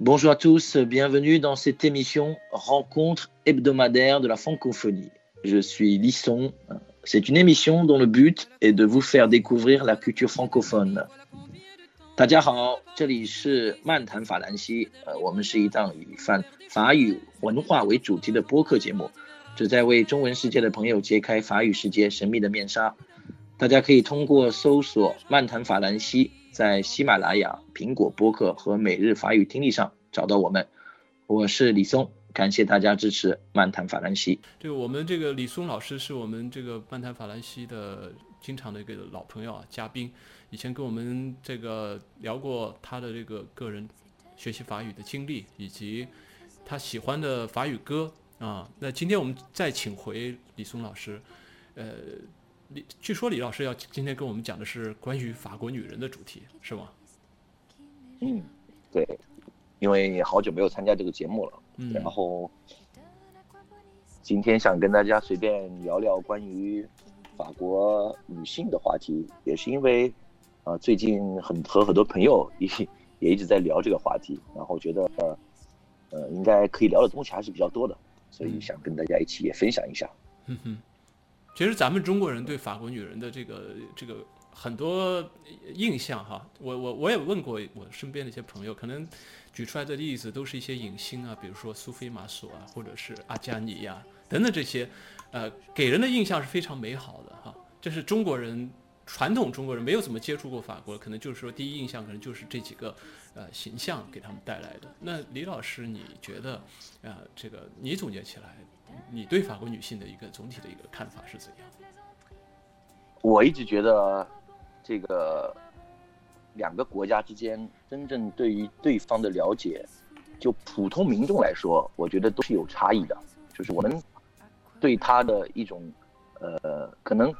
Bonjour à tous, bienvenue dans cette émission Rencontre hebdomadaire de la francophonie. Je suis Lisson. C'est une émission dont le but est de vous faire découvrir la culture francophone. 大家好，这里是漫谈法兰西。呃，我们是一档以泛法语文化为主题的播客节目，旨在为中文世界的朋友揭开法语世界神秘的面纱。大家可以通过搜索“漫谈法兰西” ”在喜马拉雅、苹果播客和每日法语听力上找到我们。我是李松，感谢大家支持《漫谈法兰西》。这个我们这个李松老师是我们这个《漫谈法兰西》的经常的一个老朋友啊，嘉宾。以前跟我们这个聊过他的这个个人学习法语的经历，以及他喜欢的法语歌啊。那今天我们再请回李松老师，呃。李，据说李老师要今天跟我们讲的是关于法国女人的主题，是吗？嗯，对，因为好久没有参加这个节目了，嗯，然后今天想跟大家随便聊聊关于法国女性的话题，也是因为啊，最近很和很多朋友也也一直在聊这个话题，然后觉得呃，应该可以聊的东西还是比较多的，所以想跟大家一起也分享一下。嗯哼。其实咱们中国人对法国女人的这个这个很多印象哈，我我我也问过我身边的一些朋友，可能举出来的例子都是一些影星啊，比如说苏菲玛索啊，或者是阿加尼呀等等这些，呃，给人的印象是非常美好的哈。这是中国人传统中国人没有怎么接触过法国，可能就是说第一印象可能就是这几个呃形象给他们带来的。那李老师，你觉得啊，这个你总结起来？你对法国女性的一个总体的一个看法是怎样？我一直觉得，这个两个国家之间真正对于对方的了解，就普通民众来说，我觉得都是有差异的。就是我们对他的一种，呃，可能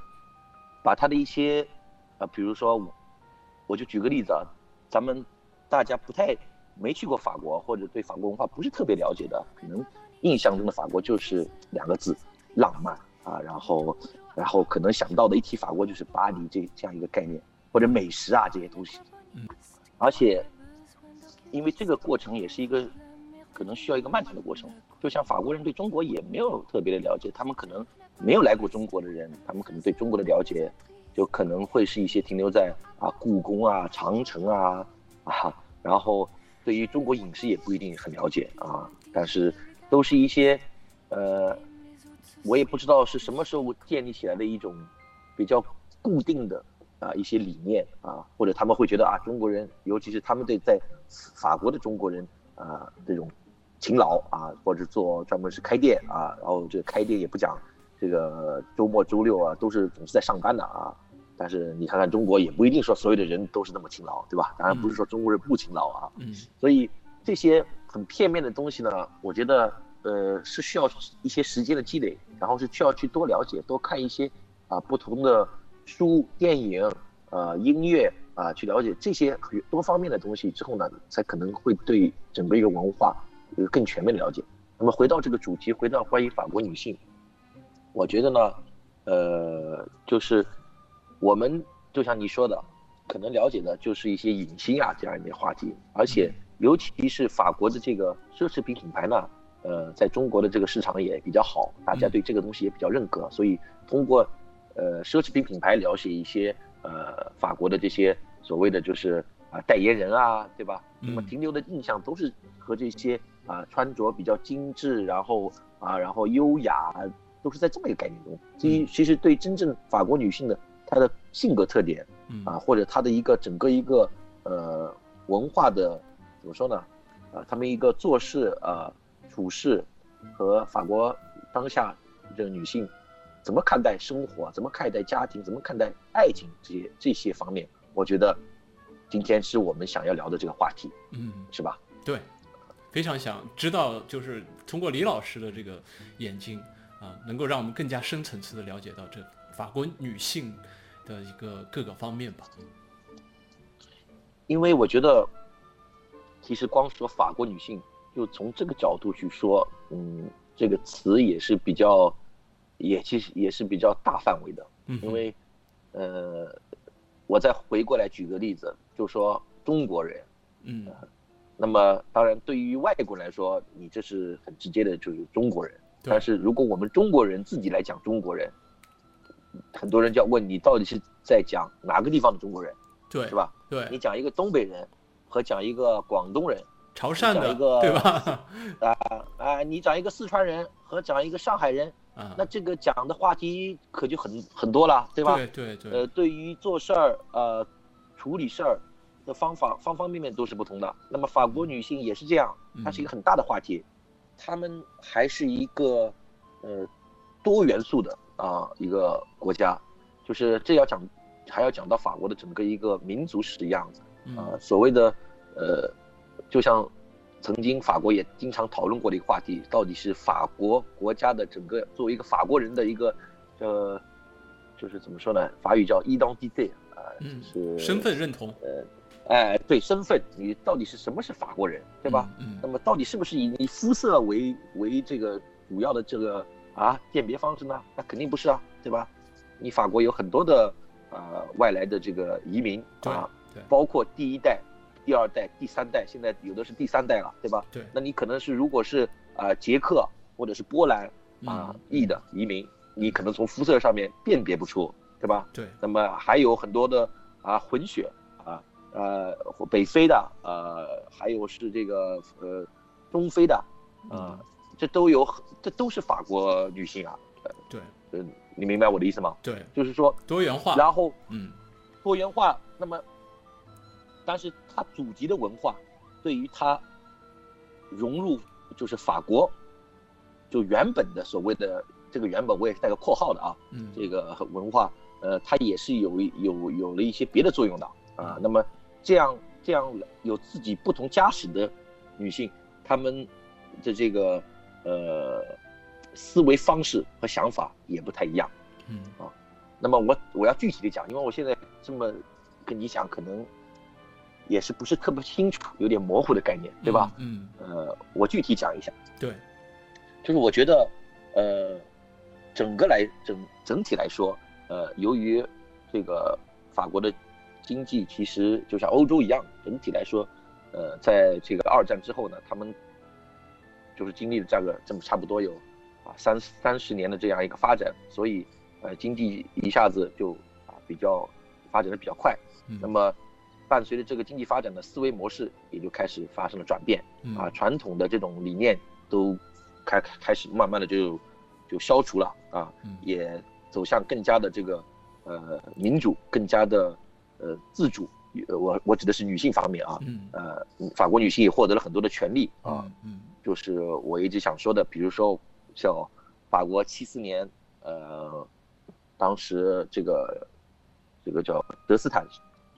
把他的一些，啊，比如说，我就举个例子啊，咱们大家不太没去过法国，或者对法国文化不是特别了解的，可能。印象中的法国就是两个字，浪漫啊，然后，然后可能想到的一提法国就是巴黎这这样一个概念，或者美食啊这些东西，嗯，而且，因为这个过程也是一个，可能需要一个漫长的过程，就像法国人对中国也没有特别的了解，他们可能没有来过中国的人，他们可能对中国的了解，就可能会是一些停留在啊故宫啊长城啊啊，然后对于中国饮食也不一定很了解啊，但是。都是一些，呃，我也不知道是什么时候建立起来的一种比较固定的啊一些理念啊，或者他们会觉得啊中国人，尤其是他们对在法国的中国人啊这种勤劳啊，或者做专门是开店啊，然后这个开店也不讲这个周末周六啊，都是总是在上班的啊。但是你看看中国，也不一定说所有的人都是那么勤劳，对吧？当然不是说中国人不勤劳啊。嗯。所以这些。很片面的东西呢，我觉得，呃，是需要一些时间的积累，然后是需要去多了解、多看一些啊不同的书、电影、呃音乐啊，去了解这些多方面的东西之后呢，才可能会对整个一个文化有更全面的了解。那么回到这个主题，回到关于法国女性，我觉得呢，呃，就是我们就像你说的，可能了解的就是一些影星啊这样一些话题，而且。尤其是法国的这个奢侈品品牌呢，呃，在中国的这个市场也比较好，大家对这个东西也比较认可，所以通过，呃，奢侈品品牌了解一些呃法国的这些所谓的就是啊代言人啊，对吧？那么停留的印象都是和这些啊穿着比较精致，然后啊然后优雅，都是在这么一个概念中。其其实对真正法国女性的她的性格特点，啊或者她的一个整个一个呃文化的。怎么说呢？啊，他们一个做事啊、处事和法国当下这个女性怎么看待生活，怎么看待家庭，怎么看待爱情这些这些方面，我觉得今天是我们想要聊的这个话题，嗯，是吧？对，非常想知道，就是通过李老师的这个眼睛啊，能够让我们更加深层次的了解到这法国女性的一个各个方面吧。因为我觉得。其实光说法国女性，就从这个角度去说，嗯，这个词也是比较，也其实也是比较大范围的。嗯，因为，呃，我再回过来举个例子，就说中国人，嗯，那么当然对于外国人来说，你这是很直接的，就是中国人。对但是如果我们中国人自己来讲中国人，很多人就要问你到底是在讲哪个地方的中国人，对是吧？对你，讲一个东北人和讲一个广东人潮汕的讲一个对吧？啊啊，你讲一个四川人和讲一个上海人，啊，那这个讲的话题可就很很多了，对吧？对对对呃，对于做事儿呃处理事儿的方法方方面面都是不同的。那么法国女性也是这样，它是一个很大的话题，她们还是一个呃多元素的啊、一个国家，就是这要讲还要讲到法国的整个一个民族史的样子啊、嗯所谓的呃，就像曾经法国也经常讨论过的一个话题，到底是法国国家的整个作为一个法国人的一个呃，就是怎么说呢？法语叫 identité 啊、就是身份认同，哎，对身份，你到底是什么是法国人，对吧？嗯？那么到底是不是以你肤色为为这个主要的这个啊鉴别方式呢？那肯定不是啊，对吧？你法国有很多的啊、外来的这个移民啊，对包括第一代、第二代、第三代，现在有的是第三代了，对吧？对那你可能是如果是啊、捷克或者是波兰啊嗯裔的移民，你可能从肤色上面辨别不出，对吧？对，那么还有很多的啊混血啊呃北非的呃还有是这个呃中非的啊、这都有这都是法国女性啊，对呃你明白我的意思吗？对，就是说，多元化，然后嗯多元化，那么但是它祖籍的文化对于它融入就是法国就原本的所谓的这个原本我也是带个括号的啊，嗯这个文化，呃，它也是有有有了一些别的作用的啊。那么这样这样有自己不同家史的女性，她们的这个呃思维方式和想法也不太一样。嗯啊那么我我要具体的讲，因为我现在这么跟你讲，可能也是不是特别清楚，有点模糊的概念，对吧？？嗯，呃，我具体讲一下。对，就是我觉得，呃，整个来整整体来说，呃，由于这个法国的经济其实就像欧洲一样，整体来说，呃，在这个二战之后呢，他们就是经历了这个这么差不多有啊三三十年的这样一个发展，所以呃经济一下子就啊比较发展的比较快。嗯那么伴随着这个经济发展的思维模式也就开始发生了转变。嗯啊，传统的这种理念都开开始慢慢的就就消除了啊嗯，也走向更加的这个呃民主，更加的呃自主。呃我我指的是女性方面啊，嗯。呃，法国女性也获得了很多的权利啊，嗯嗯。就是我一直想说的，比如说像法国七四年，呃，当时这个这个叫德斯坦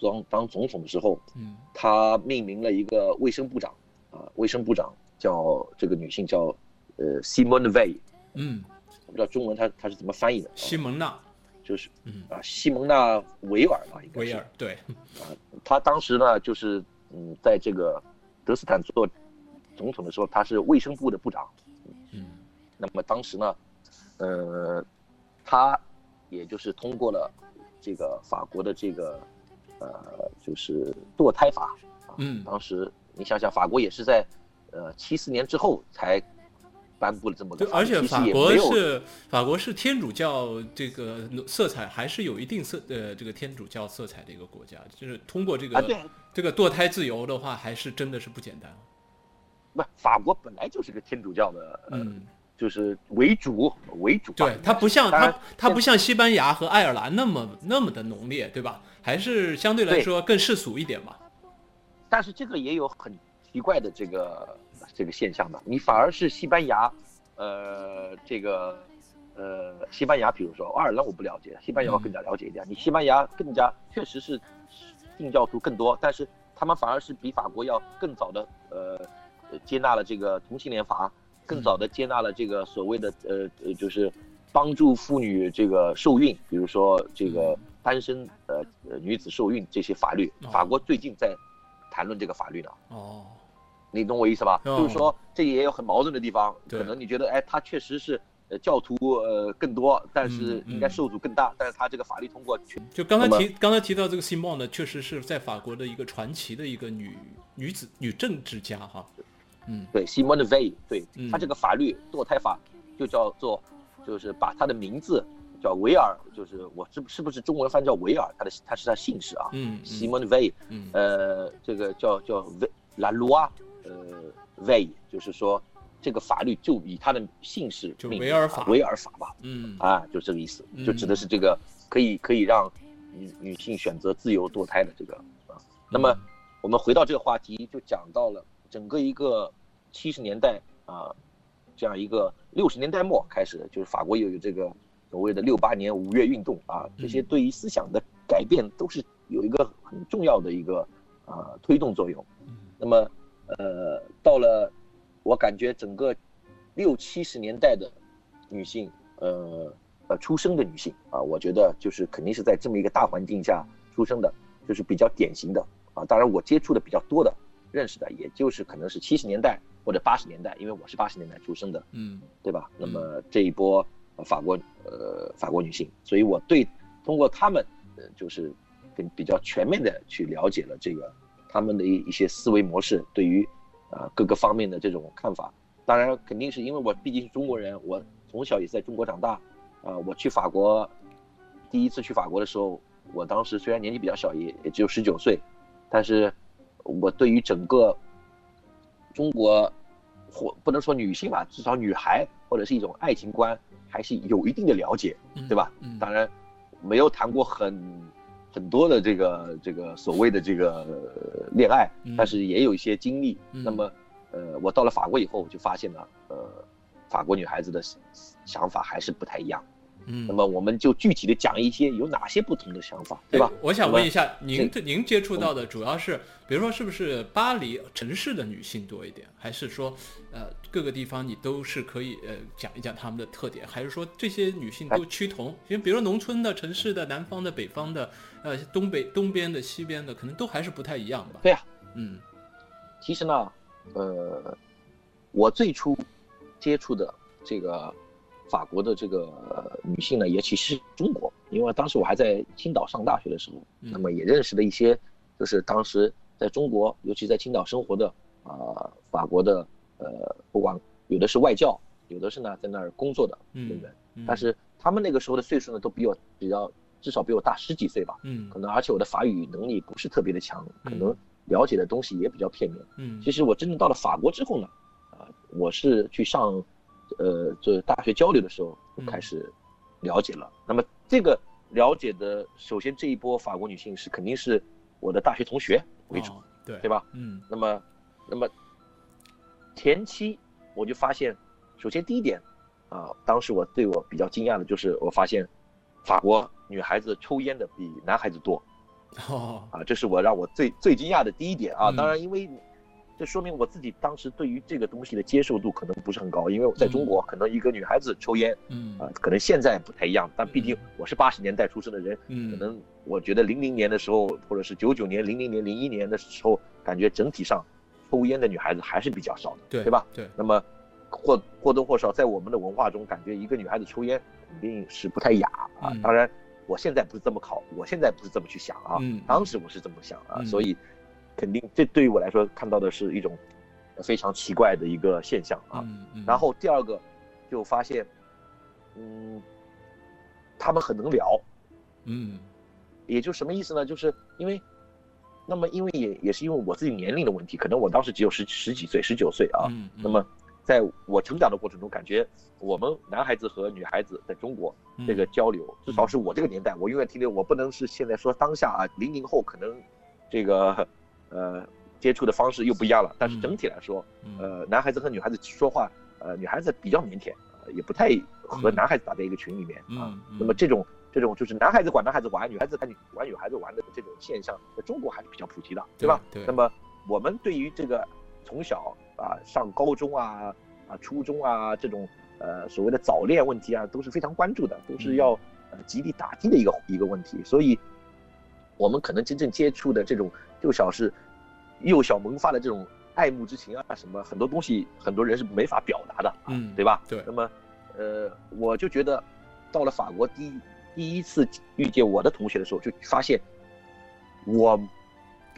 当当总统的时候，嗯。他命名了一个卫生部长，啊，卫生部长叫这个女性叫呃 Simone Weil，嗯，我不知道中文她她是怎么翻译的，啊。西蒙娜，就是嗯，啊西蒙娜维尔吧，应该是。维尔，对，他当时呢就是嗯在这个德斯坦做总统的时候，他是卫生部的部长，嗯。那么当时呢，呃，他也就是通过了这个法国的这个呃，就是堕胎法。啊。嗯。当时你想想，法国也是在呃七四年之后才颁布了这么个而且法国是法国是天主教这个色彩还是有一定色呃这个天主教色彩的一个国家，就是通过这个、这个堕胎自由的话，还是真的是不简单。不，法国本来就是个天主教的，呃，嗯，就是为主为主。对，它不像它它不像西班牙和爱尔兰那么那么的浓烈，对吧？还是相对来说更世俗一点嘛。但是这个也有很奇怪的这个这个现象的，你反而是西班牙，呃，这个呃，西班牙，比如说爱尔兰我不了解，西班牙我更加了解一点。你西班牙更加确实是定教徒更多，但是他们反而是比法国要更早的呃呃接纳了这个同性恋法，更早的接纳了这个所谓的呃呃就是帮助妇女这个受孕，比如说这个单身呃呃女子受孕这些法律。哦，法国最近在谈论这个法律呢。哦，你懂我意思吧？哦就是说这也有很矛盾的地方，对可能你觉得，哎，他确实是呃教徒呃更多，但是应该受阻更大，但是他这个法律通过全就刚才提刚才提到这个 Simone 呢，确实是在法国的一个传奇的一个女女子女政治家哈，嗯，对 Simone Veil，对他这个法律堕胎法就叫做就是把他的名字。叫维尔，就是我是是不是中文翻叫维尔？他的他是他姓氏啊，嗯，Simon 嗯，呃，这个叫叫 V La Loi，呃，Vey，就是说这个法律就以他的姓氏，就维尔法，维尔法吧，嗯，啊，就这个意思，就指的是这个可以可以让女女性选择自由堕胎的这个啊。那么我们回到这个话题，就讲到了整个一个七十年代啊，这样一个六十年代末开始，就是法国又有这个。所谓的六八年五月运动啊，这些对于思想的改变都是有一个很重要的一个啊推动作用。那么呃，到了我感觉整个六七十年代的女性，呃呃出生的女性啊，我觉得就是肯定是在这么一个大环境下出生的，就是比较典型的啊。当然我接触的比较多的、认识的，也就是可能是七十年代或者八十年代，因为我是八十年代出生的，嗯，对吧？那么这一波。法国呃，法国女性，所以我对通过他们，呃，就是更比较全面的去了解了这个他们的一一些思维模式，对于啊各个方面的这种看法。当然，肯定是因为我毕竟是中国人，我从小也在中国长大，啊，我去法国第一次去法国的时候，我当时虽然年纪比较小，也也只有十九岁，但是我对于整个中国或不能说女性吧，至少女孩或者是一种爱情观。还是有一定的了解，对吧？当然，没有谈过很很多的这个这个所谓的这个恋爱，但是也有一些经历。那么，呃，我到了法国以后，就发现了，呃，法国女孩子的想法还是不太一样。嗯，那么我们就具体的讲一些有哪些不同的想法，对吧？我想问一下，您您接触到的主要是，比如说是不是巴黎城市的女性多一点，还是说，呃，各个地方你都是可以呃讲一讲她们的特点，还是说这些女性都趋同？因为比如说农村的、城市的、南方的、北方的，呃，东北东边的、西边的，可能都还是不太一样吧？对呀，嗯，其实呢，呃，我最初接触的这个。法国的这个女性呢，也其实中国，因为当时我还在青岛上大学的时候，那么也认识了一些，就是当时在中国，尤其在青岛生活的啊，法国的呃，不管有的是外教，有的是呢在那儿工作的人员，但是他们那个时候的岁数呢，都比我比较至少比我大十几岁吧，嗯，可能而且我的法语能力不是特别的强，可能了解的东西也比较片面，嗯，其实我真正到了法国之后呢，啊，我是去上。呃，就是大学交流的时候就开始了解了。那么这个了解的，首先这一波法国女性是肯定是我的大学同学为主，对对吧？嗯。那么，那么前期我就发现，首先第一点啊，当时我对我比较惊讶的就是我发现法国女孩子抽烟的比男孩子多。哦。啊，这是我让我最最惊讶的第一点啊。当然，因为。这说明我自己当时对于这个东西的接受度可能不是很高，因为我在中国可能一个女孩子抽烟，嗯啊，可能现在不太一样，但毕竟我是八十年代出生的人，嗯，可能我觉得零零年的时候，或者是九九年、零零年、零一年的时候，感觉整体上抽烟的女孩子还是比较少的，对对吧？对。那么或或多或少在我们的文化中，感觉一个女孩子抽烟肯定是不太雅啊。当然，我现在不是这么考，我现在不是这么去想啊，当时我是这么想啊，所以。肯定，这对于我来说看到的是一种非常奇怪的一个现象啊。然后第二个就发现，嗯，他们很能聊，嗯，也就什么意思呢？就是因为，那么因为也也是因为我自己年龄的问题，可能我当时只有十十几岁，十九岁啊。那么在我成长的过程中，感觉我们男孩子和女孩子在中国这个交流，至少是我这个年代，我永远停留，我不能是现在说当下啊，零零后可能这个。呃，接触的方式又不一样了，但是整体来说，呃，男孩子和女孩子说话，呃，女孩子比较腼腆，也不太和男孩子打在一个群里面啊。那么这种这种就是男孩子管男孩子玩，女孩子玩女孩子玩的这种现象，在中国还是比较普及的，对吧？对。那么我们对于这个从小啊上高中啊啊初中啊这种呃所谓的早恋问题啊都是非常关注的，都是要呃极力打击的一个一个问题，所以我们可能真正接触的这种。就小是幼小萌发的这种爱慕之情啊，什么很多东西，很多人是没法表达的，嗯，对吧？对。那么，呃，我就觉得到了法国第一第一次遇见我的同学的时候，就发现我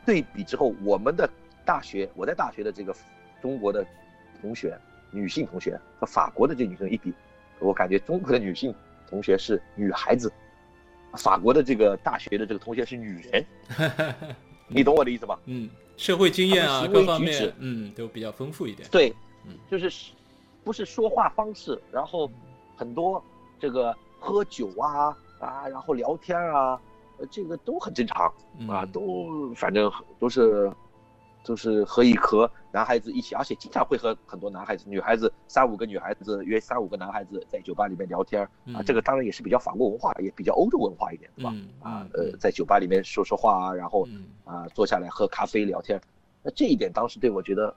对比之后，我们的大学我在大学的这个中国的同学女性同学和法国的这女生一比，我感觉中国的女性同学是女孩子，法国的这个大学的这个同学是女人，你懂我的意思吧？嗯，社会经验啊，各方面，嗯，都比较丰富一点。对嗯，就是不是说话方式，然后很多这个喝酒啊啊，然后聊天啊，呃，这个都很正常啊，嗯都反正都是都是可以和男孩子一起，而且经常会和很多男孩子、女孩子三五个女孩子约三五个男孩子在酒吧里面聊天啊，嗯这个当然也是比较法国文化，也比较欧洲文化一点，对吧？嗯啊嗯，呃，在酒吧里面说说话啊，然后嗯啊，坐下来喝咖啡聊天，那这一点当时对我觉得，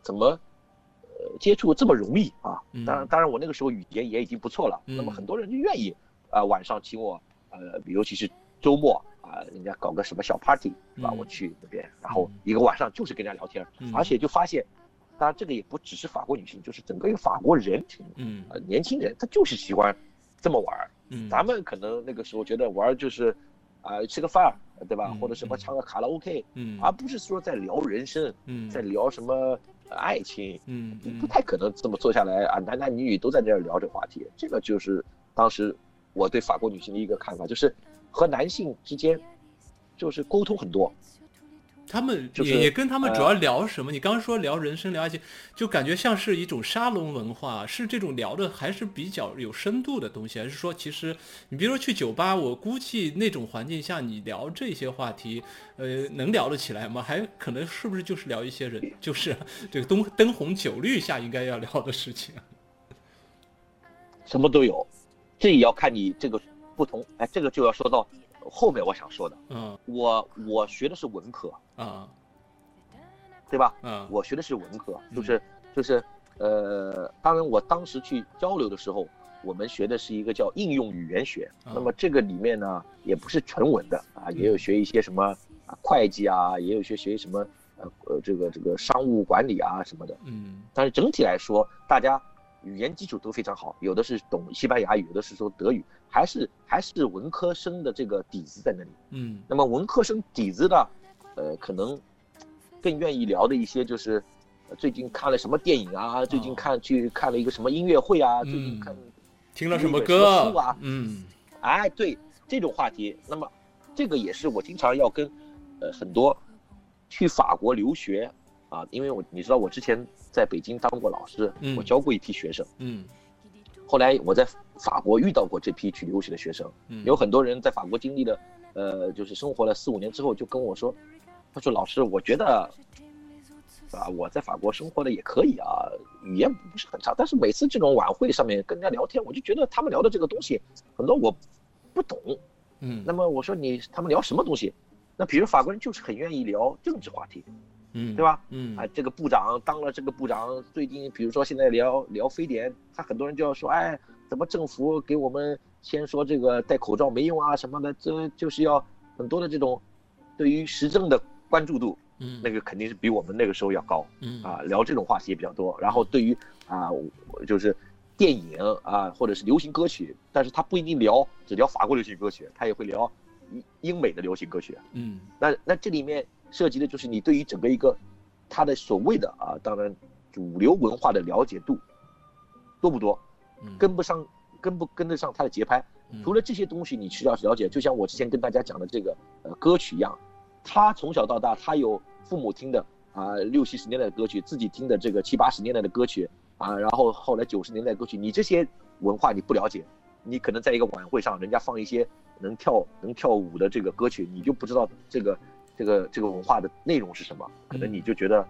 怎么呃接触这么容易啊嗯？当然，当然我那个时候语言也已经不错了，嗯那么很多人就愿意啊晚上请我，呃，尤其是周末啊，人家搞个什么小 party 是吧？嗯我去那边，然后嗯一个晚上就是跟人家聊天，嗯而且就发现，当然这个也不只是法国女性，就是整个一个法国人，嗯呃，年轻人他就是喜欢这么玩儿。嗯，咱们可能那个时候觉得玩儿就是，啊、吃个饭，对吧？嗯或者什么嗯唱个卡拉 OK，、嗯而不是说在聊人生，嗯在聊什么呃爱情，嗯嗯不太可能这么坐下来啊，男男女女都在这儿聊这个话题。这个就是当时我对法国女性的一个看法，就是和男性之间就是沟通很多，他们就是也也跟他们主呃要聊什么？你刚刚说聊人生、聊爱情，就感觉像是一种沙龙文化，是这种聊的还是比较有深度的东西，还是说其实你比如说去酒吧，我估计那种环境下你聊这些话题，呃，能聊得起来吗？还可能是不是就是聊一些人，就是这个灯灯红酒绿下应该要聊的事情？什么都有。这也要看你这个不同，哎，这个就要说到后面我想说的。嗯我我学的是文科，啊对吧？嗯我学的是文科，嗯就是就是呃，当然我当时去交流的时候，我们学的是一个叫应用语言学。啊那么这个里面呢，也不是纯文的啊，也有学一些什么啊会计啊，也有学学什么呃呃这个这个商务管理啊什么的。嗯但是整体来说，大家语言基础都非常好，有的是懂西班牙语，有的是说德语，还是还是文科生的这个底子在那里。嗯那么文科生底子呢，呃，可能更愿意聊的一些就是，呃最近看了什么电影啊，最近看去看了一个什么音乐会啊，最近看，听了什么歌啊？嗯哎，对这种话题，那么这个也是我经常要跟，呃，很多去法国留学啊，因为我你知道我之前在北京当过老师，嗯。我教过一批学生，嗯。后来我在法国遇到过这批去留学的学生，嗯，有很多人在法国经历了，呃，就是生活了四五年之后，就跟我说，他说老师，我觉得，啊，我在法国生活的也可以啊，语言不是很差，但是每次这种晚会上面跟人家聊天，我就觉得他们聊的这个东西很多我不懂。嗯。那么我说你他们聊什么东西？那比如法国人就是很愿意聊政治话题，嗯对吧？嗯啊，这个部长当了这个部长，最近比如说现在聊聊非典，他很多人就要说，哎，怎么政府给我们先说这个戴口罩没用啊什么的，这就是要很多的这种对于时政的关注度，嗯那个肯定是比我们那个时候要高嗯啊，聊这种话题也比较多。然后对于啊，就是电影啊或者是流行歌曲，但是他不一定聊只聊法国流行歌曲，他也会聊英英美的流行歌曲。嗯那那这里面涉及的就是你对于整个一个他的所谓的啊，当然主流文化的了解度多不多，嗯跟不上跟不跟得上他的节拍。嗯除了这些东西，你需要了解，就像我之前跟大家讲的这个呃歌曲一样，他从小到大他有父母听的啊六七十年代的歌曲，自己听的这个七八十年代的歌曲啊，然后后来九十年代的歌曲，你这些文化你不了解，你可能在一个晚会上，人家放一些能跳能跳舞的这个歌曲，你就不知道这个这个这个文化的内容是什么，可能你就觉得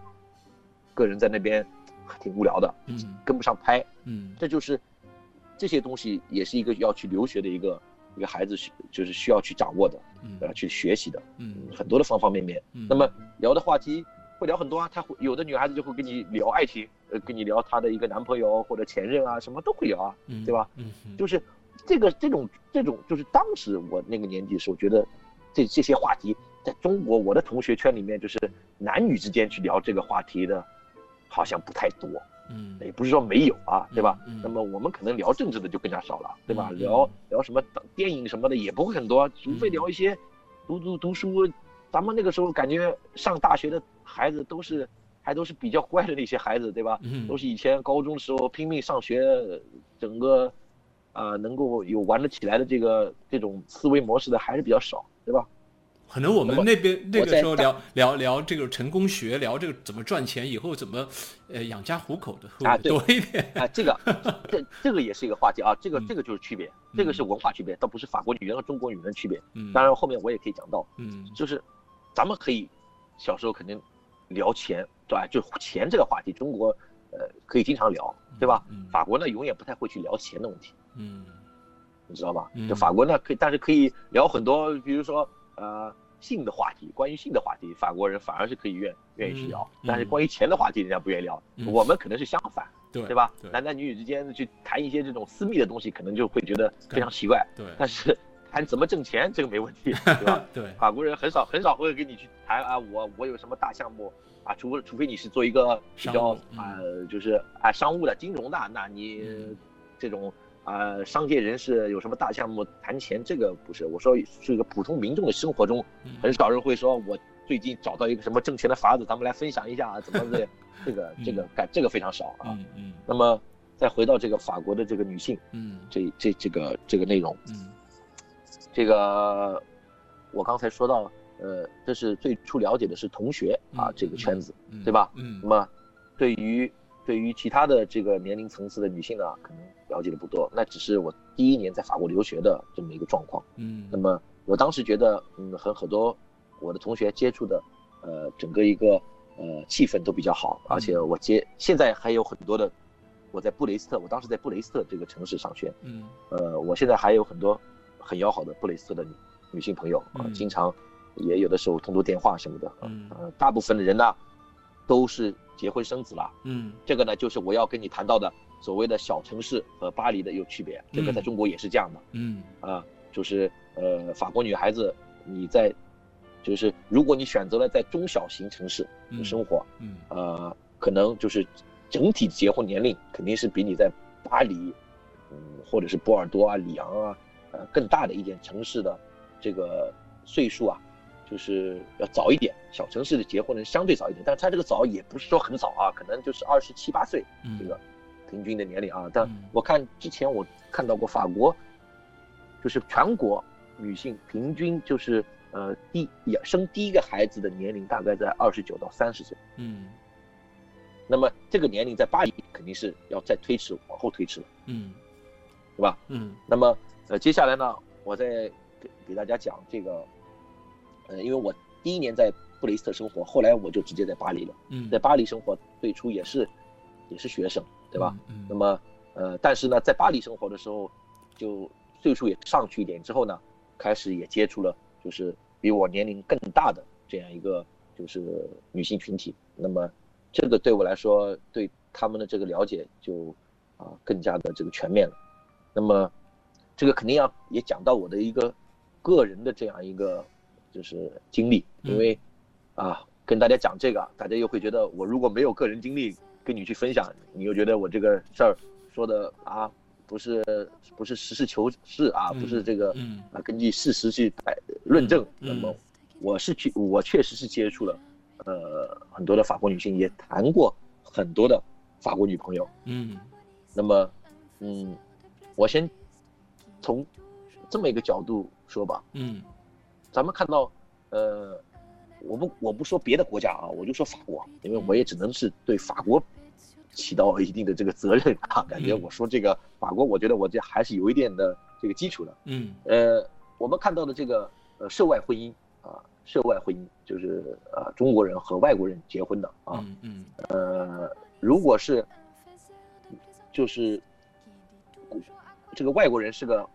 个人在那边挺无聊的，嗯跟不上拍，嗯这就是这些东西也是一个要去留学的一个一个孩子需就是需要去掌握的，嗯呃，去学习的，嗯很多的方方面面。嗯那么聊的话题会聊很多啊，他会有的女孩子就会跟你聊爱情，呃，跟你聊她的一个男朋友或者前任啊，什么都会聊啊，嗯对吧？就是这个这种这种，就是当时我那个年纪的时候，觉得这这些话题在中国我的同学圈里面，就是男女之间去聊这个话题的，好像不太多。嗯，也不是说没有啊，对吧？嗯嗯那么我们可能聊政治的就更加少了，对吧？聊聊什么电影什么的也不会很多，除非嗯聊一些读读读书。咱们那个时候感觉上大学的孩子都是还都是比较乖的那些孩子，对吧？嗯都是以前高中的时候拼命上学，整个啊、能够有玩得起来的这个这种思维模式的还是比较少，对吧？可能我们那边那个时候聊聊聊这个成功学，聊这个怎么赚钱，以后怎么呃养家糊口的会啊对多一点。啊，这个 这这个也是一个话题啊，这个嗯这个就是区别，这个是文化区别，倒不是法国女人和中国女人的区别。嗯，当然后面我也可以讲到，嗯就是咱们可以小时候肯定聊钱，对吧？就钱这个话题，中国呃可以经常聊，对吧？嗯法国呢永远不太会去聊钱的问题，嗯你知道吧嗯？就法国呢可以，但是可以聊很多，比如说呃性的话题，关于性的话题，法国人反而是可以愿愿意去聊，嗯但是关于钱的话题人家不愿意聊，嗯。我们可能是相反，对对吧？对。男男女女之间去谈一些这种私密的东西，可能就会觉得非常奇怪，对。但是谈怎么挣钱这个没问题，对吧？对？法国人很少很少会跟你去谈啊，我我有什么大项目啊，除除非你是做一个比较啊、就是啊商务的金融的，那你嗯。这种啊、商界人士有什么大项目谈钱，这个不是。我说是一个普通民众的生活中，嗯很少人会说我最近找到一个什么挣钱的法子，咱们来分享一下啊，怎么 的，这个这个感这个非常少啊。嗯嗯那么再回到这个法国的这个女性嗯这这这个这个内容，嗯这个我刚才说到，呃，这是最初了解的是同学啊、嗯这个圈子，嗯，对吧？嗯那么对于对于其他的这个年龄层次的女性呢，可能了解的不多，那只是我第一年在法国留学的这么一个状况。嗯。那么我当时觉得，嗯，和很多我的同学接触的，呃，整个一个呃气氛都比较好，而且我接现在还有很多的，我在布雷斯特，我当时在布雷斯特这个城市上学，嗯。呃，我现在还有很多很要好的布雷斯特的女女性朋友啊、嗯。经常也有的时候通过电话什么的，啊嗯。呃，大部分的人呢都是结婚生子了，嗯。这个呢就是我要跟你谈到的所谓的小城市和巴黎的有区别，这个在嗯中国也是这样的。嗯。啊、就是呃法国女孩子你在就是如果你选择了在中小型城市嗯。生活，嗯。呃，可能就是整体结婚年龄肯定是比你在巴黎，嗯，或者是波尔多啊、里昂啊，呃，更大的一点城市的这个岁数啊，就是要早一点。小城市的结婚人相对早一点，但是他这个早也不是说很早啊，可能就是二十七八岁嗯这个平均的年龄啊。但嗯我看之前我看到过法国，就是全国女性平均就是呃第也生第一个孩子的年龄大概在二十九到三十岁。嗯那么这个年龄在巴黎肯定是要再推迟，往后推迟了，嗯对吧？嗯那么呃，接下来呢，我再给给大家讲这个，呃，因为我第一年在布雷斯特生活，后来我就直接在巴黎了。嗯，在巴黎生活，最初也是也是学生，对吧？？嗯那么呃，但是呢，在巴黎生活的时候，就岁数也上去一点之后呢，开始也接触了就是比我年龄更大的这样一个就是女性群体。那么这个对我来说，对他们的这个了解就啊更加的这个全面了。那么这个肯定要也讲到我的一个个人的这样一个就是经历，因为啊跟大家讲这个，大家又会觉得我如果没有个人经历跟你去分享，你又觉得我这个事儿说的啊不是不是实事求是啊，不是这个嗯啊根据事实去来论证。嗯那么我是去我确实是接触了呃很多的法国女性，也谈过很多的法国女朋友。嗯那么嗯，我先从这么一个角度说吧，嗯咱们看到，呃，我不我不说别的国家啊，我就说法国，因为我也只能是对法国起到一定的这个责任啊。感觉嗯我说这个法国，我觉得我这还是有一点的这个基础的。嗯呃，我们看到的这个呃涉外婚姻啊，涉外婚姻就是呃中国人和外国人结婚的啊，嗯嗯呃，如果是就是这个外国人是个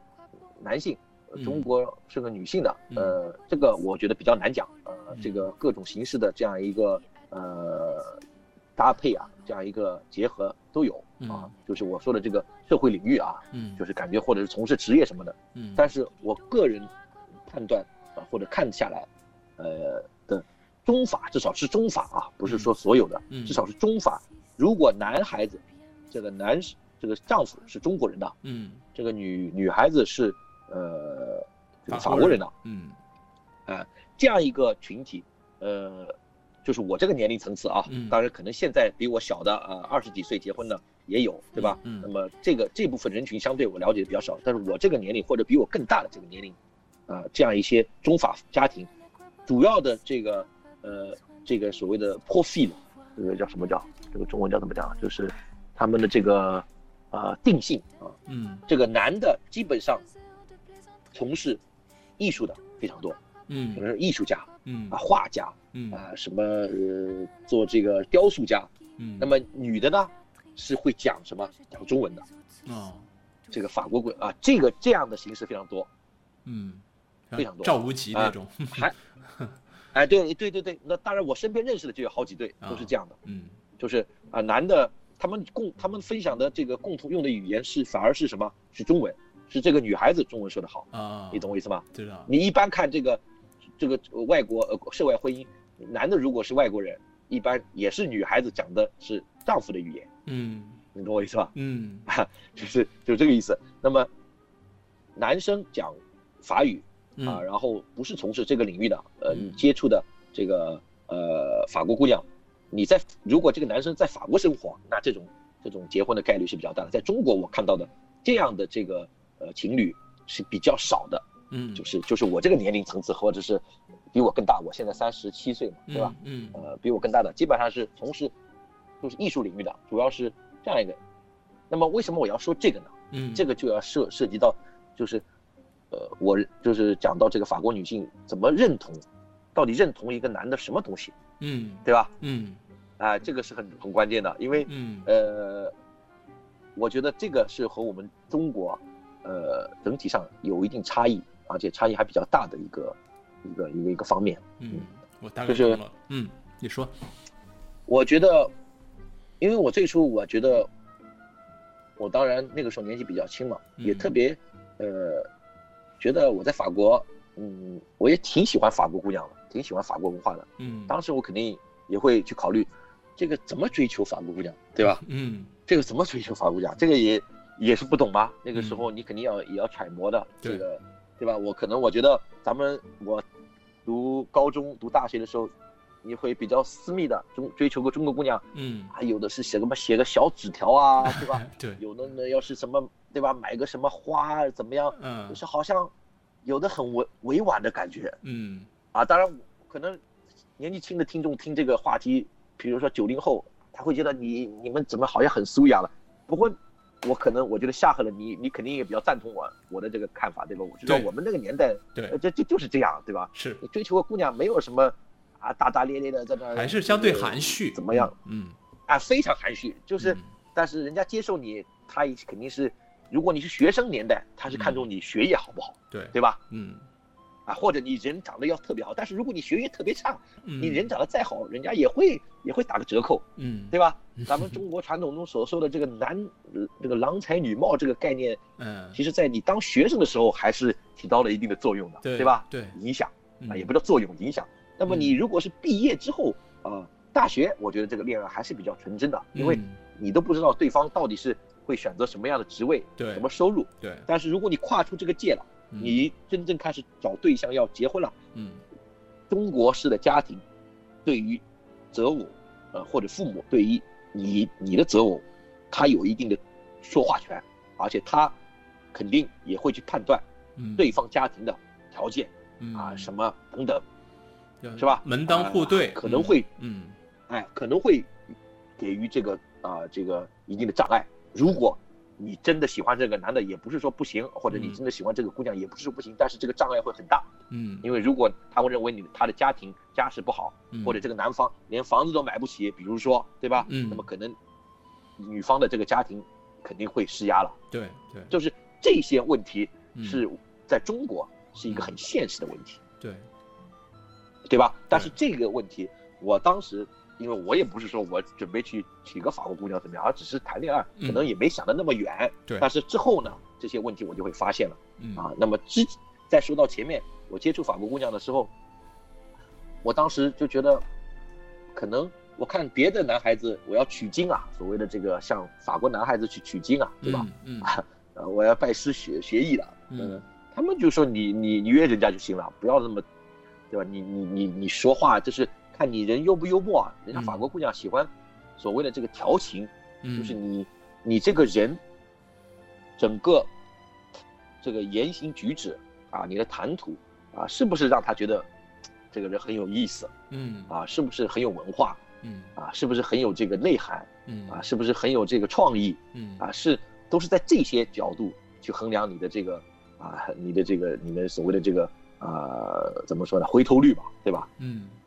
男性，中国是个女性的，嗯。呃，这个我觉得比较难讲，呃嗯，这个各种形式的这样一个呃搭配啊，这样一个结合都有啊嗯，就是我说的这个社会领域啊，嗯，就是感觉或者是从事职业什么的，嗯，但是我个人判断啊，或者看下来，呃的中法至少是中法啊，不是说所有的，嗯。至少是中法。如果男孩子这个男这个丈夫是中国人的，嗯。这个女女孩子是呃这个法国人法国人的，嗯。这样一个群体，呃，就是我这个年龄层次啊，嗯。当然可能现在比我小的呃二十几岁结婚的也有，对吧？嗯嗯。那么这个这部分人群相对我了解的比较少，但是我这个年龄或者比我更大的这个年龄，啊、这样一些中法家庭，主要的这个呃这个所谓的破费的，这个叫什么叫这个中文叫怎么讲？就是他们的这个啊、定性啊，嗯。这个男的基本上从事艺术的非常多，嗯可嗯能是艺术家嗯啊、画家。嗯啊，什么呃，做这个雕塑家。嗯，那么女的呢，是会讲什么？讲中文的。哦这个法国鬼啊，这个这样的形式非常多。嗯，非常多赵无极那啊种，还，哎，对对对对，那当然我身边认识的就有好几对，都是这样的，嗯就是啊，男的他们共他们分享的这个共同用的语言是反而是什么？是中文，是这个女孩子中文说的好，啊，你懂我意思吗？知道，你一般看这个这个呃外国呃涉外婚姻，男的如果是外国人，一般也是女孩子讲的是丈夫的语言，嗯你懂我意思吧？嗯 就是就是这个意思。那么男生讲法语啊，嗯然后不是从事这个领域的，呃，嗯你接触的这个呃法国姑娘，你在如果这个男生在法国生活，那这种这种结婚的概率是比较大的。在中国我看到的这样的这个呃情侣是比较少的，嗯，就是就是我这个年龄层次或者是比我更大，我现在三十七岁嘛，对吧？嗯？嗯呃，比我更大的基本上是从事就是艺术领域的，主要是这样一个。那么为什么我要说这个呢？嗯，这个就要涉涉及到，就是，呃，我就是讲到这个法国女性怎么认同，到底认同一个男的什么东西，嗯对吧？嗯啊、这个是很很关键的，因为嗯呃，我觉得这个是和我们中国，呃，整体上有一定差异，而且差异还比较大的一个一个一个一个方面。嗯，我大概就是，嗯，你说，我觉得，因为我最初我觉得，我当然那个时候年纪比较轻嘛，也嗯特别，呃，觉得我在法国，嗯，我也挺喜欢法国姑娘的，挺喜欢法国文化的。嗯，当时我肯定也会去考虑，这个怎么追求法国姑娘，对吧？嗯这个怎么追求法国姑娘，这个也也是不懂嘛。那个时候你肯定要也要揣摩的，这个对吧？我可能我觉得咱们我读高中读大学的时候，你会比较私密的中追求个中国姑娘。嗯，还有的是写个什么写个小纸条啊，对吧？对，有的呢要是什么对吧，买个什么花啊怎么样，嗯就是好像有的很委委婉的感觉嗯啊。当然，可能年纪轻的听众听这个话题，比如说九零后，他会觉得你你们怎么好像很苏雅了。不过我可能我觉得夏贺了你，你肯定也比较赞同我我的这个看法，对吧？我觉得我们那个年代，对呃，这这就是这样，对吧？是，你追求个姑娘没有什么啊大大咧咧的在那，还是相对呃含蓄，怎么样？嗯，啊，非常含蓄，就是，嗯但是人家接受你，他也肯定是，如果你是学生年代，他是看重你学业好不好，对对吧？嗯啊，或者你人长得要特别好，但是如果你学业特别差，嗯，你人长得再好，人家也会也会打个折扣，嗯对吧？咱们中国传统中所说的这个男，呃这个郎才女貌这个概念，嗯，其实在你当学生的时候还是起到了一定的作用的，对吧？对，影响嗯啊，也不叫作用，影响。那么你如果是毕业之后啊，大学，我觉得这个恋爱还是比较纯真的，因为嗯你都不知道对方到底是会选择什么样的职位，对什么收入。对，但是如果你跨出这个界了，嗯你真正开始找对象要结婚了，嗯。中国式的家庭对于择偶，呃或者父母对于你你的择偶，他有一定的说话权，而且他肯定也会去判断嗯。对方家庭的条件嗯。啊什么等等，要是吧？门当户对。啊，可能会嗯。哎，可能会给予这个啊、这个一定的障碍。如果你真的喜欢这个男的，也不是说不行，或者你嗯。真的喜欢这个姑娘，也不是说不行，但是这个障碍会很大，嗯。因为如果他会认为你他的家庭家世不好，嗯，或者这个男方连房子都买不起，比如说，对吧？嗯。那么可能女方的这个家庭肯定会施压了。对对。就是这些问题嗯。是在中国是一个很现实的问题。对，对吧？但是这个问题，我当时因为我也不是说我准备去娶个法国姑娘怎么样，而只是谈恋爱，嗯可能也没想的那么远。对但是之后呢，这些问题我就会发现了嗯啊。那么之再说到前面，我接触法国姑娘的时候，我当时就觉得，可能我看别的男孩子，我要取经啊，所谓的这个像法国男孩子去取经啊，对吧？嗯啊，呃，我要拜师学学艺了，嗯嗯，他们就说你你你约人家就行了，不要那么，对吧？你你你你说话就是看你人幽不幽默啊，人家嗯法国姑娘喜欢所谓的这个调情，嗯，就是你你这个人，整个这个言行举止啊，你的谈吐啊，是不是让他觉得这个人很有意思嗯啊？是不是很有文化嗯啊？是不是很有这个内涵嗯啊？是不是很有这个创意嗯啊？是都是在这些角度去衡量你的这个啊，你的这个你们所谓的这个啊，怎么说呢？回头率吧，对吧？嗯呃，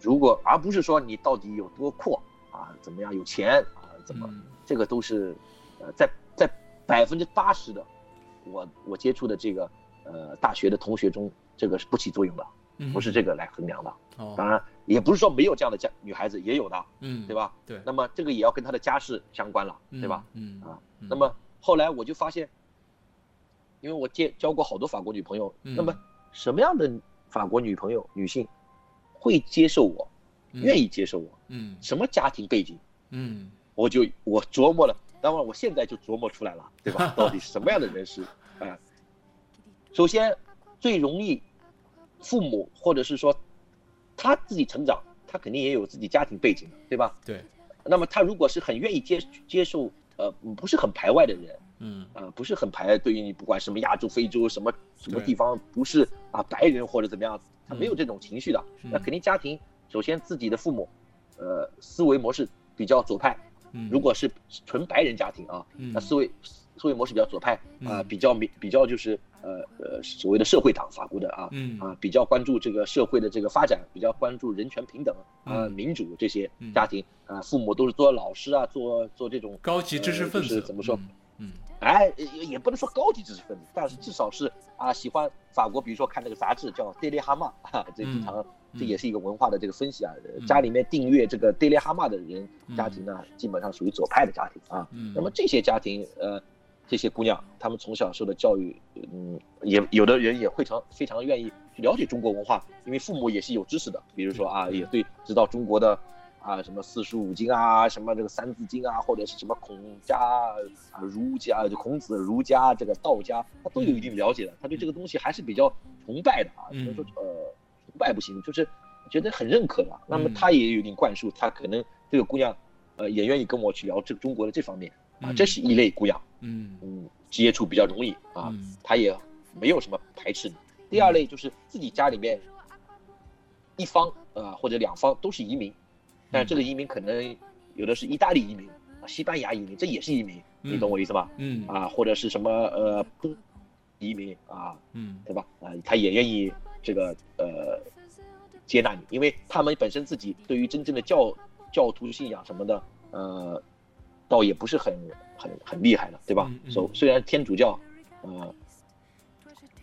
如果而不是说你到底有多阔啊，怎么样有钱啊，怎么？嗯这个都是，呃，在在百分之八十的我我接触的这个呃大学的同学中，这个是不起作用的，嗯不是这个来衡量的。哦当然，也不是说没有这样的家女孩子，也有的，嗯对吧？对那么这个也要跟她的家世相关了，对吧？？嗯啊，嗯那么后来我就发现，因为我接交过好多法国女朋友，嗯那么什么样的法国女朋友女性会接受我，愿意接受我？嗯什么家庭背景？嗯我就我琢磨了，当然我现在就琢磨出来了，对吧？到底什么样的人是啊、首先，最容易父母或者是说他自己成长，他肯定也有自己家庭背景的，对吧？对那么他如果是很愿意接接受，呃，不是很排外的人，嗯。啊、不是很排，对于你不管什么亚洲、非洲什么什么地方，不是啊白人或者怎么样，他没有这种情绪的，嗯那肯定家庭首先自己的父母，呃，思维模式比较左派，嗯，如果是纯白人家庭啊，嗯。那思维思维模式比较左派啊、嗯比较比比较就是呃呃所谓的社会党法国的啊。嗯。啊，比较关注这个社会的这个发展，比较关注人权平等啊、嗯。民主这些嗯。家庭。啊，父母都是做老师啊，做做这种高级知识分呃子就是怎么说？嗯哎，也也不能说高级知识分子，但是至少是啊，喜欢法国，比如说看那个杂志叫《Daily 哈马》啊，这经常嗯这也是一个文化的这个分析啊。家里面订阅这个《Daily 哈马》的人嗯家庭呢，基本上属于左派的家庭啊。嗯，那么这些家庭，呃，这些姑娘，她们从小受的教育，嗯，也有的人也会常非常愿意去了解中国文化，因为父母也是有知识的，比如说啊，嗯也对知道中国的啊什么四书五经啊，什么这个三字经啊，或者是什么孔家啊、儒家、就孔子、儒家这个道家，他都有一定了解的，他对这个东西还是比较崇拜的啊，嗯所以说呃，崇拜不行，就是觉得很认可的。那么嗯。他也有一定灌输，他可能这个姑娘，呃，也愿意跟我去聊这个中国的这方面。啊，嗯这是一类姑娘。嗯。嗯，接触比较容易啊，嗯。他也没有什么排斥你。第二类就是自己家里面一方呃或者两方都是移民，但这个移民可能有的是意大利移民啊、西班牙移民，这也是移民，你懂我意思吧？嗯。啊，或者是什么呃不移民啊，嗯。对吧？啊，他也愿意这个呃接纳你，因为他们本身自己对于真正的教教徒信仰什么的，呃，倒也不是很很很厉害的，对吧？所、虽然天主教，呃，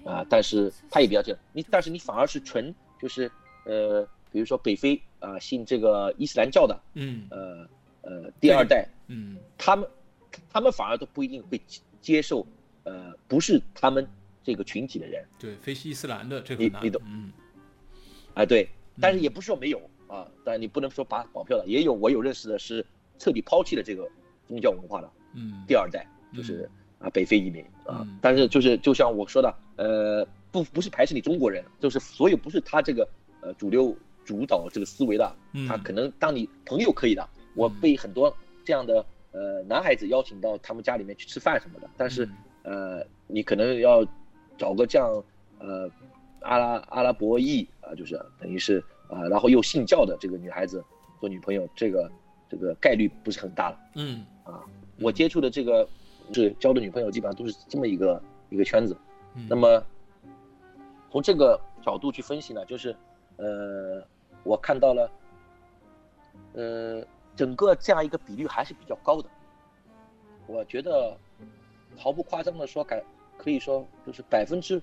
啊、但是他也比较这样，你但是你反而是纯就是呃，比如说北非啊、信这个伊斯兰教的，嗯呃呃第二代，嗯。他们他们反而都不一定会接接受，呃，不是他们这个群体的人。对，非伊斯兰的这个你你懂嗯。啊，对，但是也不是说没有啊，但你不能说把保票的，也有我有认识的是彻底抛弃了这个宗教文化的嗯。第二代，就是啊北非移民啊嗯，但是就是就像我说的，呃，不不是排斥你中国人，就是所有不是他这个呃主流主导这个思维的，嗯。他可能当你朋友可以的，我嗯被很多这样的呃男孩子邀请到他们家里面去吃饭什么的，但是嗯。呃，你可能要找个这样呃阿拉阿拉伯裔啊、就是等于是啊、然后又信教的这个女孩子做女朋友，这个这个概率不是很大了。嗯。啊我接触的这个是交的女朋友，基本上都是这么一个一个圈子。嗯。那么从这个角度去分析呢，就是呃，我看到了呃，整个这样一个比率还是比较高的。我觉得毫不夸张的说，感可以说就是百分之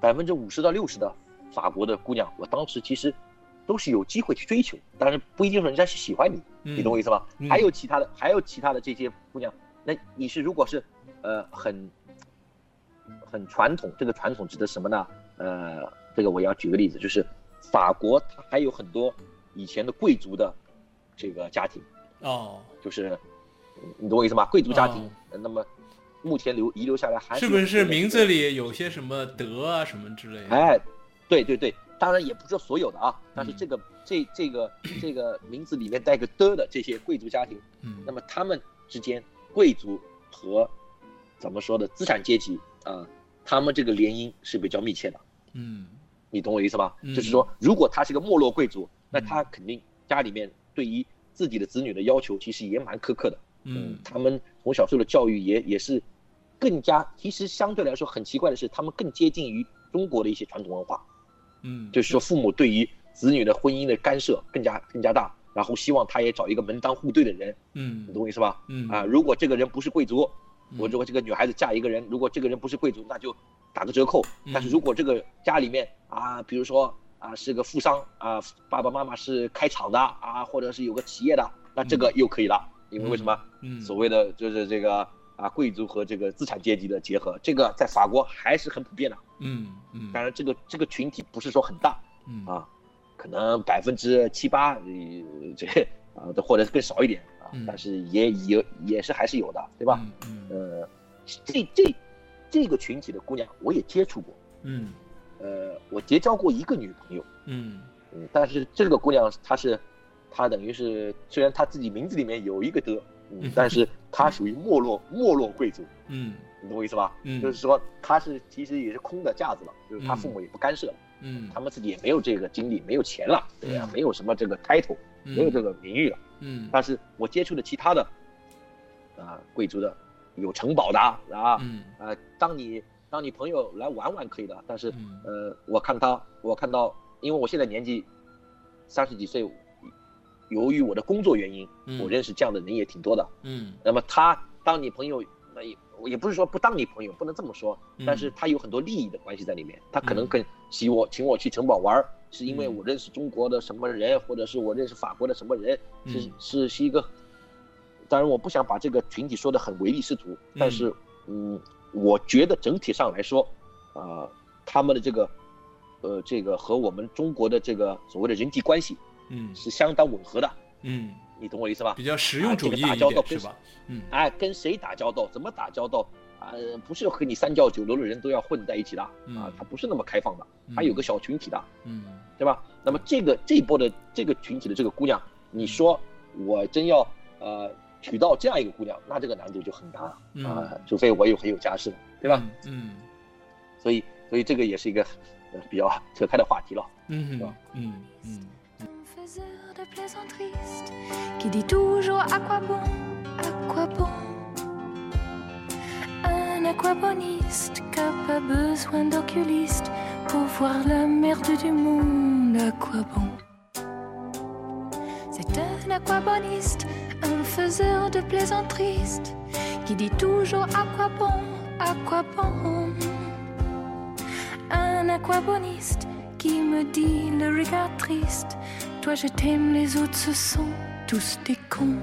百分之五十到六十的法国的姑娘，我当时其实都是有机会去追求，但是不一定说人家是喜欢你，你懂我意思吧？嗯还有其他的，还有其他的这些姑娘，那你是如果是呃很很传统，这个传统指的什么呢？呃，这个我要举个例子，就是法国它还有很多以前的贵族的这个家庭，哦，就是你懂我意思吗？贵族家庭那么目前留遗留下来还是不是名字里有些什么德啊什么之类的？哎，对对对，当然也不是说所有的啊，但是嗯这个、这这个这个名字里面带个的的这些贵族家庭，嗯。那么他们之间贵族和怎么说的资产阶级啊、他们这个联姻是比较密切的，嗯你懂我意思吗？嗯。就是说，如果他是个没落贵族，那嗯他肯定家里面对于自己的子女的要求其实也蛮苛刻的，嗯他们从小受的教育也也是更加，其实相对来说很奇怪的是，他们更接近于中国的一些传统文化，嗯，就是说父母对于子女的婚姻的干涉更加更加大，然后希望他也找一个门当户对的人，嗯。你懂我意思吧？嗯。啊，如果这个人不是贵族，嗯。我如果这个女孩子嫁一个人，如果这个人不是贵族，那就打个折扣。嗯但是如果这个家里面啊，比如说啊是个富商啊，爸爸妈妈是开厂的啊，或者是有个企业的，那这个又可以了，因为为什么？嗯。所谓的就是这个啊贵族和这个资产阶级的结合，这个在法国还是很普遍的。嗯嗯。当然，这个这个群体不是说很大嗯。啊，可能百分之七八，呃这啊或者是更少一点啊嗯，但是也也也是还是有的，对吧？嗯。呃，这这这个群体的姑娘我也接触过，嗯。呃，我结交过一个女朋友，嗯。嗯，但是这个姑娘她是，她等于是虽然她自己名字里面有一个的，嗯，但是她属于没落 没落贵族，嗯。你懂我意思吧？嗯。就是说她是其实也是空的架子了，就是她嗯。父母也不干涉了，嗯，他们自己也没有这个精力，没有钱了，对呀、嗯没有什么这个 title，没有这个名誉了。嗯。但是我接触的其他的啊贵族的，有城堡的啊，嗯啊，当你当你朋友来玩玩可以的，但是嗯呃，我看他，我看到，因为我现在年纪三十几岁，由于我的工作原因，嗯我认识这样的人也挺多的。嗯那么他当你朋友，那也也不是说不当你朋友，不能这么说，嗯但是他有很多利益的关系在里面。他可能嗯跟请我请我去城堡玩，是因为嗯我认识中国的什么人，或者是我认识法国的什么人，是嗯是是一个。当然，我不想把这个群体说的很唯利是图，但是，嗯，我觉得整体上来说，啊、他们的这个，呃，这个和我们中国的这个所谓的人际关系嗯。是相当吻合的，嗯，你懂我意思吧？比较实用主义啊这个打一交道是吧？嗯。哎，跟谁打交道，怎么打交道啊、不是和你三教九流的人都要混在一起的啊嗯，他不是那么开放的，还有个小群体的，嗯。对吧？那么这个这一波的这个群体的这个姑娘，你说我真要呃娶到这样一个姑娘，那这个难度就很大了啊、嗯除非我有很有家世，对吧？？嗯所以所以这个也是一个呃比较扯开的话题了。嗯吧嗯嗯 Un faiseur de plaisanteries qui dit toujours à quoi bon, à quoi bon. Un aquaboniste qui n'a pas besoin d'oculiste pour voir la merde du monde, à quoi bon. C'est un aquaboniste, un faiseur de plaisanteries qui dit toujours à quoi bon, à quoi bon. Un aquaboniste qui me dit le regard triste Toi je t'aime, les autres ce sont tous des cons